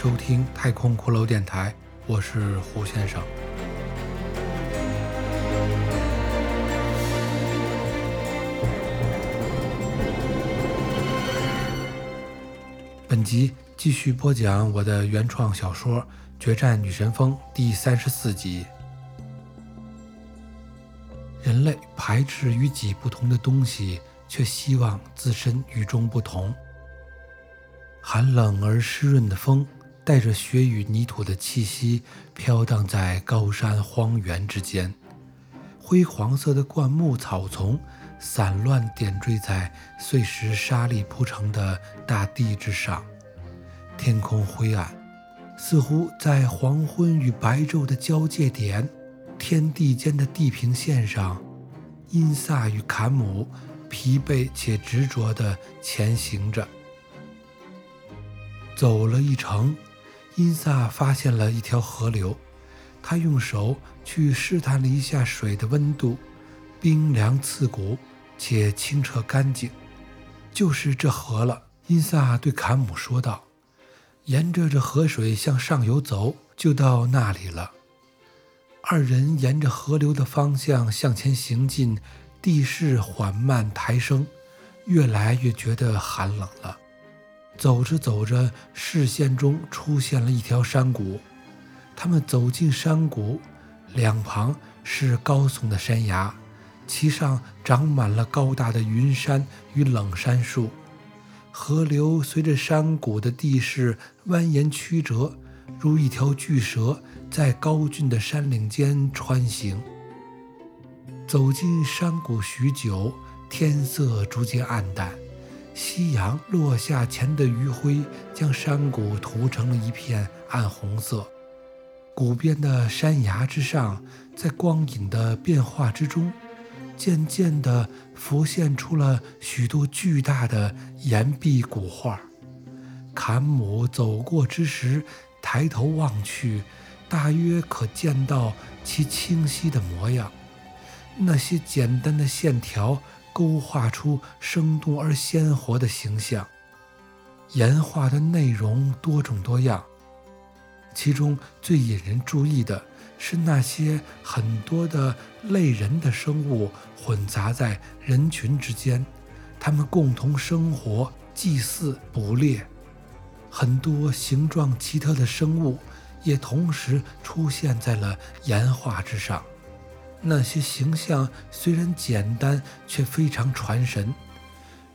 收听太空骷髅电台，我是胡先生。本集继续播讲我的原创小说《决战女神峰》第三十四集。人类排斥与己不同的东西，却希望自身与众不同。寒冷而湿润的风，带着雪与泥土的气息，飘荡在高山荒原之间。灰黄色的灌木草丛，散乱点缀在碎石沙砾铺成的大地之上。天空灰暗，似乎在黄昏与白昼的交界点，天地间的地平线上，因萨与坎姆疲惫且执着地前行着。走了一程，因萨发现了一条河流。他用手去试探了一下水的温度，冰凉刺骨且清澈干净。就是这河了，因萨对坎姆说道：“沿着这河水向上游走，就到那里了。”二人沿着河流的方向向前行进，地势缓慢抬升，越来越觉得寒冷了。走着走着，视线中出现了一条山谷。他们走进山谷，两旁是高耸的山崖，其上长满了高大的云杉与冷杉树。河流随着山谷的地势蜿蜒曲折，如一条巨蛇在高峻的山岭间穿行。走进山谷许久，天色逐渐暗淡。夕阳落下前的余晖，将山谷涂成了一片暗红色。谷边的山崖之上，在光影的变化之中，渐渐地浮现出了许多巨大的岩壁古画。坎姆走过之时，抬头望去，大约可见到其清晰的模样。那些简单的线条。勾画出生动而鲜活的形象。岩画的内容多种多样，其中最引人注意的是那些很多的类人的生物混杂在人群之间，它们共同生活、祭祀、捕猎。很多形状奇特的生物也同时出现在了岩画之上。那些形象虽然简单，却非常传神。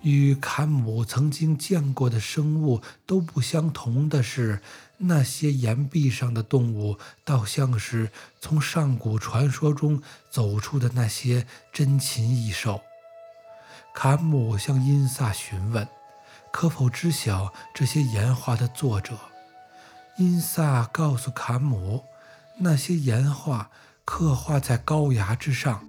与坎姆曾经见过的生物都不相同的是，那些岩壁上的动物倒像是从上古传说中走出的那些珍禽异兽。坎姆向因萨询问，可否知晓这些岩画的作者？因萨告诉坎姆，那些岩画。刻画在高崖之上，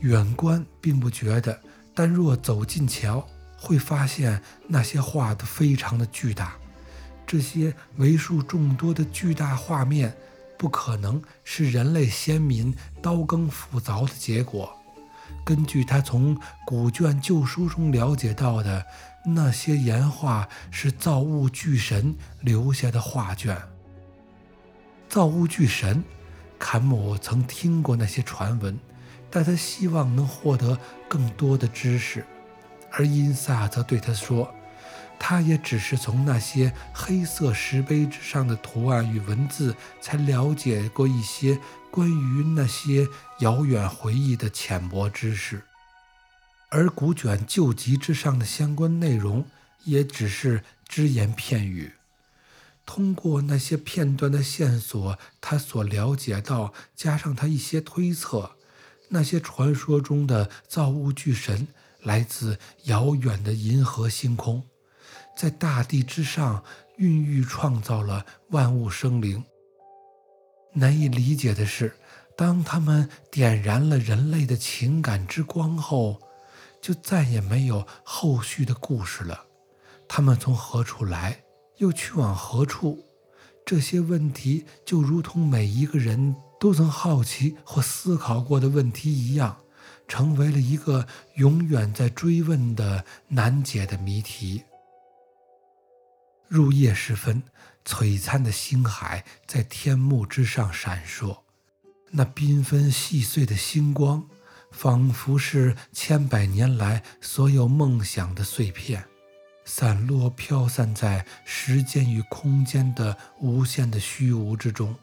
远观并不觉得，但若走近瞧，会发现那些画的非常的巨大。这些为数众多的巨大画面，不可能是人类先民刀耕斧凿的结果。根据他从古卷旧书中了解到的，那些岩画是造物巨神留下的画卷。造物巨神。坎姆曾听过那些传闻，但他希望能获得更多的知识，而因萨则对他说，他也只是从那些黑色石碑之上的图案与文字，才了解过一些关于那些遥远回忆的浅薄知识，而古卷旧籍之上的相关内容，也只是只言片语。通过那些片段的线索，他所了解到，加上他一些推测，那些传说中的造物巨神来自遥远的银河星空，在大地之上孕育创造了万物生灵。难以理解的是，当他们点燃了人类的情感之光后，就再也没有后续的故事了。他们从何处来？又去往何处？这些问题就如同每一个人都曾好奇或思考过的问题一样，成为了一个永远在追问的难解的谜题。入夜时分，璀璨的星海在天幕之上闪烁，那缤纷细碎的星光，仿佛是千百年来所有梦想的碎片，散落飘散在时间与空间的无限的虚无之中。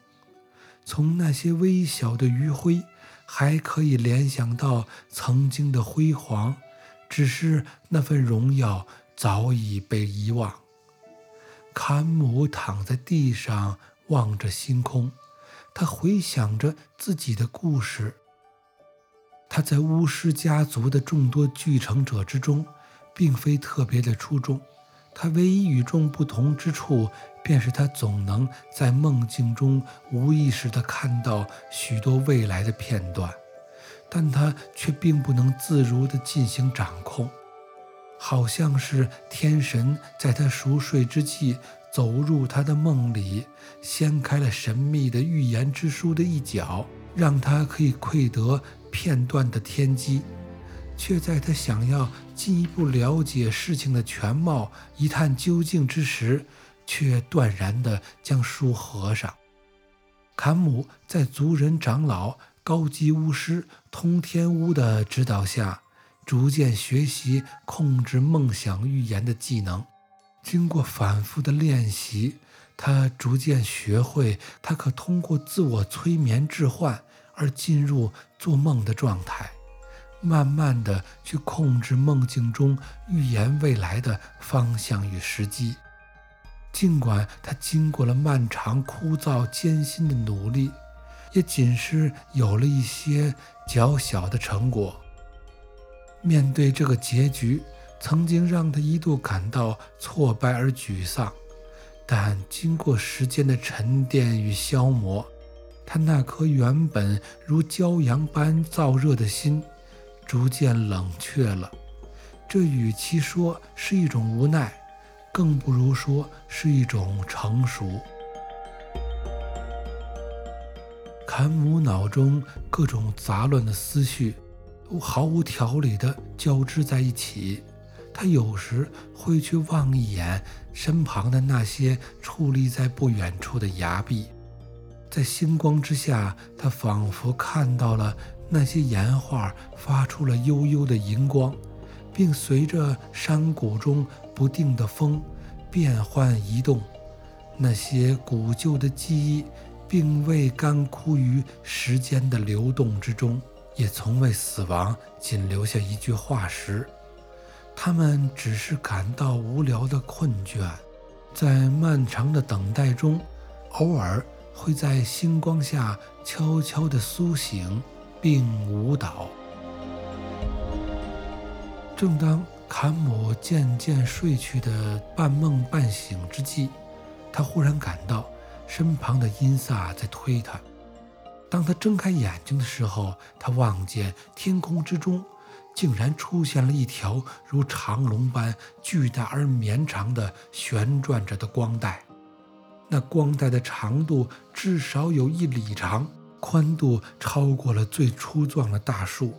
从那些微小的余晖，还可以联想到曾经的辉煌，只是那份荣耀早已被遗忘。坎姆躺在地上，望着星空。他回想着自己的故事。他在巫师家族的众多继承者之中，并非特别的出众。他唯一与众不同之处，便是他总能在梦境中无意识地看到许多未来的片段，但他却并不能自如地进行掌控。好像是天神在他熟睡之际走入他的梦里，掀开了神秘的预言之书的一角，让他可以窥得片段的天机，却在他想要进一步了解事情的全貌、一探究竟之时，却断然地将书合上。坎姆在族人长老、高级巫师通天巫的指导下。逐渐学习控制梦想预言的技能，经过反复的练习，他逐渐学会，他可通过自我催眠置换而进入做梦的状态，慢慢的去控制梦境中预言未来的方向与时机。尽管他经过了漫长、枯燥、艰辛的努力，也仅是有了一些较小的成果。面对这个结局，曾经让他一度感到挫败而沮丧，但经过时间的沉淀与消磨，他那颗原本如骄阳般燥热的心，逐渐冷却了。这与其说是一种无奈，更不如说是一种成熟。坎姆脑中各种杂乱的思绪。都毫无条理地交织在一起。他有时会去望一眼身旁的那些矗立在不远处的崖壁，在星光之下，他仿佛看到了那些岩画发出了悠悠的银光，并随着山谷中不定的风变幻移动。那些古旧的记忆，并未干枯于时间的流动之中。也从未死亡，仅留下一具化石。他们只是感到无聊的困倦，在漫长的等待中，偶尔会在星光下悄悄地苏醒并舞蹈。正当坎姆渐渐睡去的半梦半醒之际，他忽然感到身旁的音萨在推他。当他睁开眼睛的时候，他望见天空之中竟然出现了一条如长龙般巨大而绵长的旋转着的光带。那光带的长度至少有一里长，宽度超过了最粗壮的大树。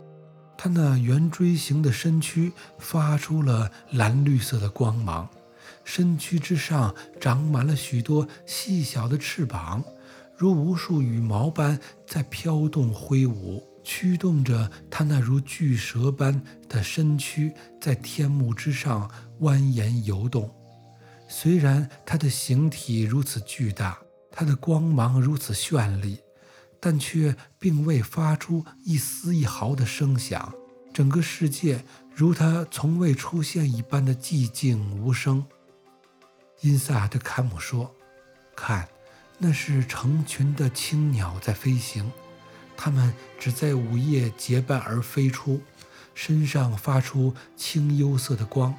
它那圆锥形的身躯发出了蓝绿色的光芒，身躯之上长满了许多细小的翅膀。如无数羽毛般在飘动挥舞，驱动着它那如巨蛇般的身躯在天幕之上蜿蜒游动。虽然它的形体如此巨大，它的光芒如此绚丽，但却并未发出一丝一毫的声响。整个世界如他从未出现一般的寂静无声。因萨对坎姆说：“看。”那是成群的青鸟在飞行，它们只在午夜结伴而飞出，身上发出青幽色的光。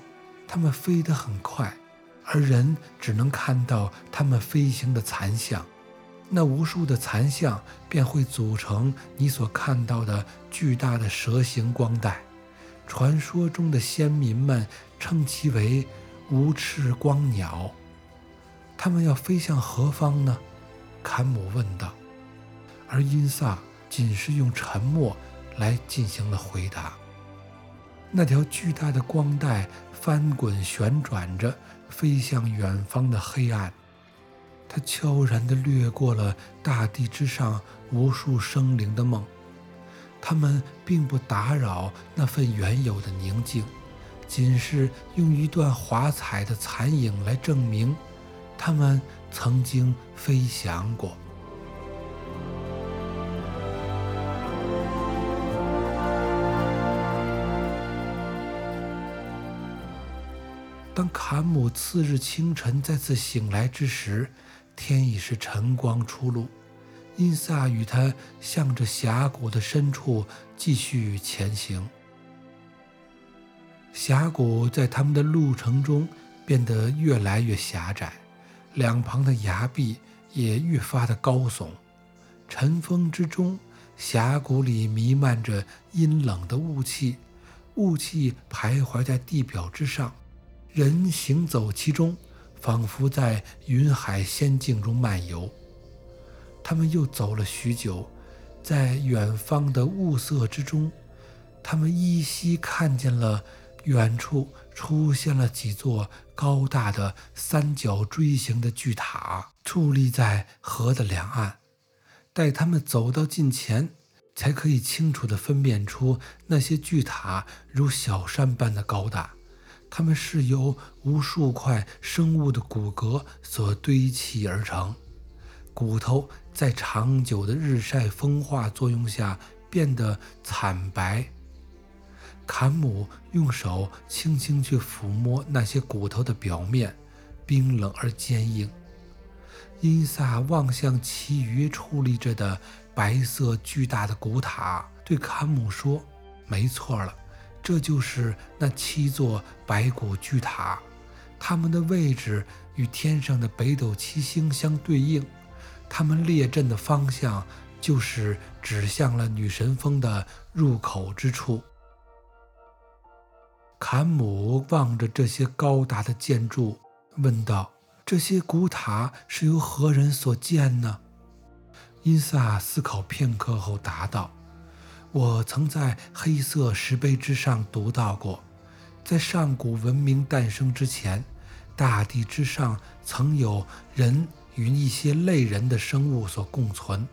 它们飞得很快，而人只能看到它们飞行的残像。那无数的残像便会组成你所看到的巨大的蛇形光带。传说中的先民们称其为无翅光鸟。他们要飞向何方呢？坎姆问道，而因萨仅是用沉默来进行了回答。那条巨大的光带翻滚旋转着，飞向远方的黑暗。他悄然地掠过了大地之上无数生灵的梦，他们并不打扰那份原有的宁静，仅是用一段华彩的残影来证明，他们曾经飞翔过。当坎姆次日清晨再次醒来之时，天已是晨光初露，因萨与他向着峡谷的深处继续前行。峡谷在他们的路程中变得越来越狭窄，两旁的崖壁也越发的高耸。晨风之中，峡谷里弥漫着阴冷的雾气，雾气徘徊在地表之上，人行走其中。仿佛在云海仙境中漫游。他们又走了许久，在远方的雾色之中，他们依稀看见了远处出现了几座高大的三角锥形的巨塔，矗立在河的两岸。待他们走到近前，才可以清楚地分辨出那些巨塔如小山般的高大。它们是由无数块生物的骨骼所堆砌而成，骨头在长久的日晒风化作用下变得惨白。坎姆用手轻轻去抚摸那些骨头的表面，冰冷而坚硬。伊萨望向其余矗立着的白色巨大的古塔，对坎姆说：“没错了。”这就是那七座白骨巨塔，它们的位置与天上的北斗七星相对应，它们列阵的方向就是指向了女神峰的入口之处。坎姆望着这些高大的建筑，问道：“这些古塔是由何人所建呢？”伊萨思考片刻后答道。我曾在黑色石碑之上读到过，在上古文明诞生之前，大地之上曾有人与一些类人的生物所共存。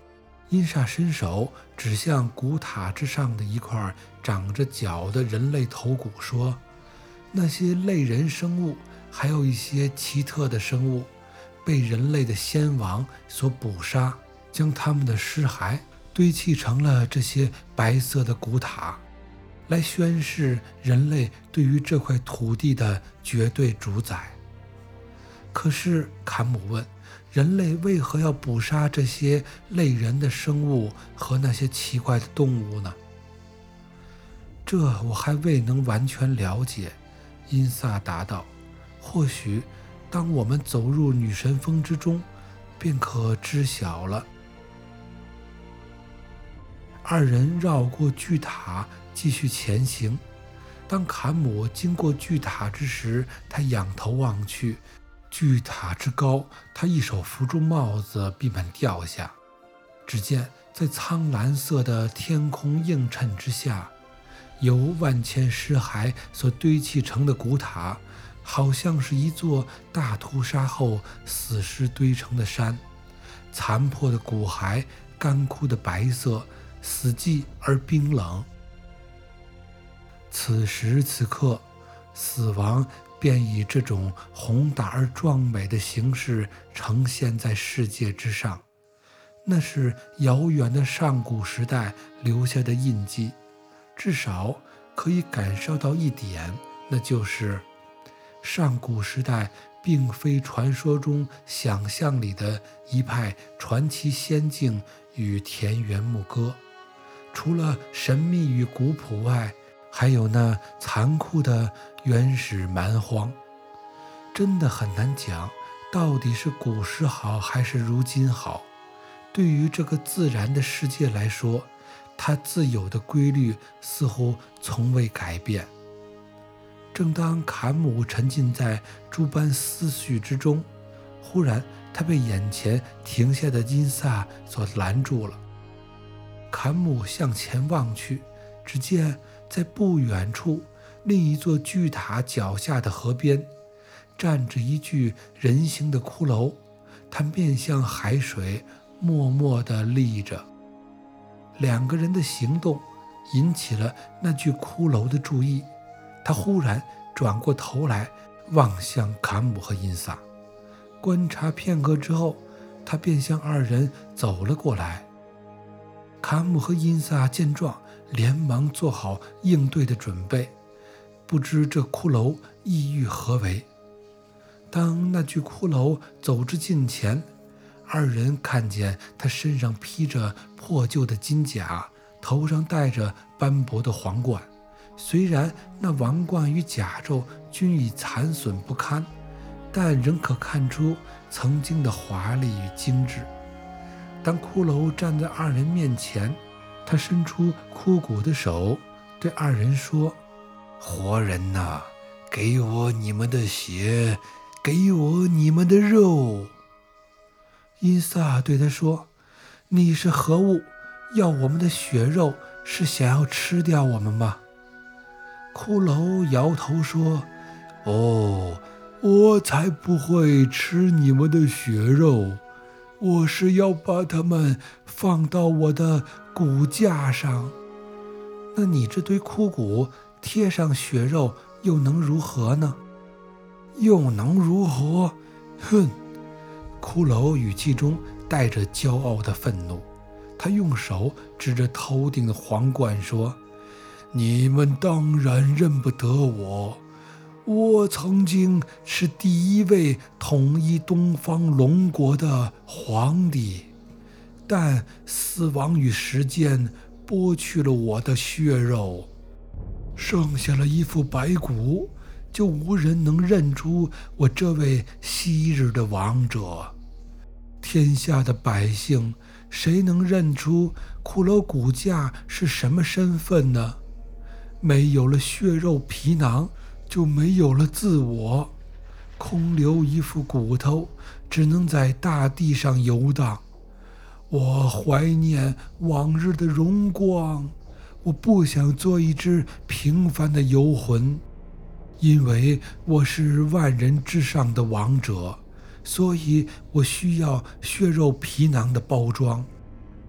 因煞伸手指向古塔之上的一块长着角的人类头骨，说：“那些类人生物，还有一些奇特的生物，被人类的先王所捕杀，将他们的尸骸。”堆砌成了这些白色的古塔，来宣示人类对于这块土地的绝对主宰。可是，坎姆问：人类为何要捕杀这些类人的生物和那些奇怪的动物呢？这我还未能完全了解。因萨答道：“或许，当我们走入女神峰之中，便可知晓了。”二人绕过巨塔，继续前行。当坎姆经过巨塔之时，他仰头望去，巨塔之高，他一手扶住帽子，避免掉下。只见在苍蓝色的天空映衬之下，由万千尸骸所堆砌成的古塔，好像是一座大屠杀后死尸堆成的山，残破的骨骸，干枯的白色。死寂而冰冷。此时此刻，死亡便以这种宏大而壮美的形式呈现在世界之上。那是遥远的上古时代留下的印记，至少可以感受到一点，那就是上古时代并非传说中想象里的一派传奇仙境与田园牧歌。除了神秘与古朴外，还有那残酷的原始蛮荒。真的很难讲，到底是古时好还是如今好。对于这个自然的世界来说，它自有的规律似乎从未改变。正当坎姆沉浸在诸般思绪之中，忽然他被眼前停下的金萨所拦住了。坎姆向前望去，只见在不远处，另一座巨塔脚下的河边，站着一具人形的骷髅。他面向海水，默默地立着。两个人的行动引起了那具骷髅的注意，他忽然转过头来望向坎姆和因萨，观察片刻之后，他便向二人走了过来。卡姆和因萨见状，连忙做好应对的准备，不知这骷髅意欲何为。当那具骷髅走至近前，二人看见他身上披着破旧的金甲，头上戴着斑驳的皇冠。虽然那王冠与甲胄均已残损不堪，但仍可看出曾经的华丽与精致。当骷髅站在二人面前，他伸出枯骨的手，对二人说：“活人呐，给我你们的血。”给我你们的肉。伊萨对他说：“你是何物？要我们的血肉，是想要吃掉我们吗？”骷髅摇头说：“哦，我才不会吃你们的血肉，我是要把它们放到我的骨架上。那你这堆枯骨贴上血肉，又能如何呢？”又能如何？哼！骷髅语气中带着骄傲的愤怒，他用手指着头顶的皇冠说：“你们当然认不得我，我曾经是第一位统一东方龙国的皇帝，但死亡与时间剥去了我的血肉，剩下了一副白骨。”就无人能认出我这位昔日的王者。天下的百姓，谁能认出骷髅骨架是什么身份呢？没有了血肉皮囊，就没有了自我，空留一副骨头，只能在大地上游荡。我怀念往日的荣光，我不想做一只平凡的游魂。因为我是万人之上的王者，所以我需要血肉皮囊的包装，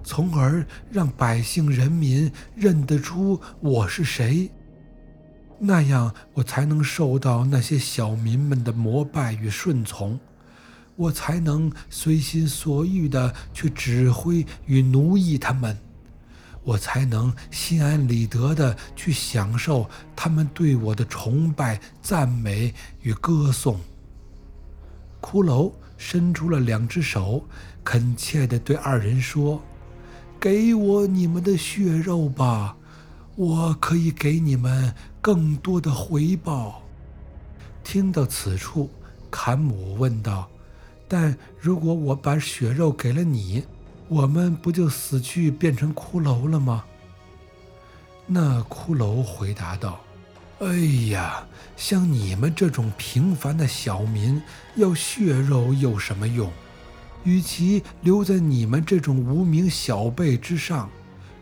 从而让百姓人民认得出我是谁。那样，我才能受到那些小民们的膜拜与顺从，我才能随心所欲地去指挥与奴役他们。我才能心安理得地去享受他们对我的崇拜、赞美与歌颂。骷髅伸出了两只手，恳切地对二人说：“给我你们的血肉吧，我可以给你们更多的回报。”听到此处，坎姆问道：“但如果我把血肉给了你？”我们不就死去变成骷髅了吗？那骷髅回答道：“哎呀，像你们这种平凡的小民，要血肉有什么用？与其留在你们这种无名小辈之上，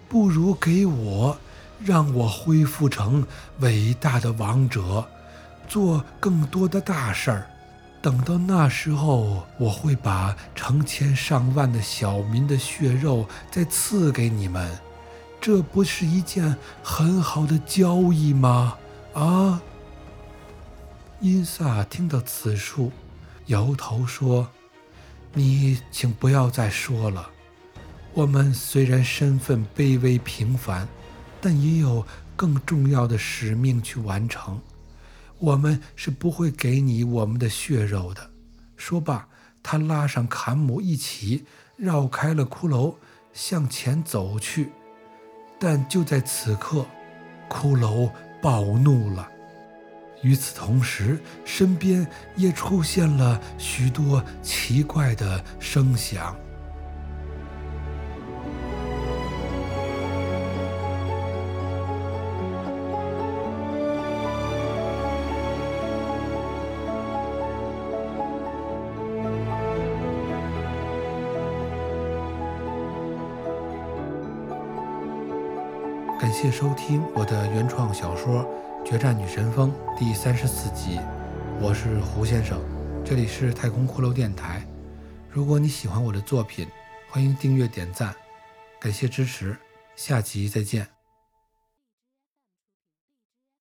不如给我，让我恢复成伟大的王者，做更多的大事儿。”等到那时候，我会把成千上万的小民的血肉再赐给你们，这不是一件很好的交易吗？啊！伊萨听到此处，摇头说：“你请不要再说了。我们虽然身份卑微平凡，但也有更重要的使命去完成。”我们是不会给你我们的血肉的。说罢，他拉上坎姆一起绕开了骷髅，向前走去。但就在此刻，骷髅暴怒了。与此同时，身边也出现了许多奇怪的声响。谢收听我的原创小说《决战女神峰》第三十四集，我是胡先生，这里是太空骷髅电台。如果你喜欢我的作品，欢迎订阅点赞，感谢支持，下集再见。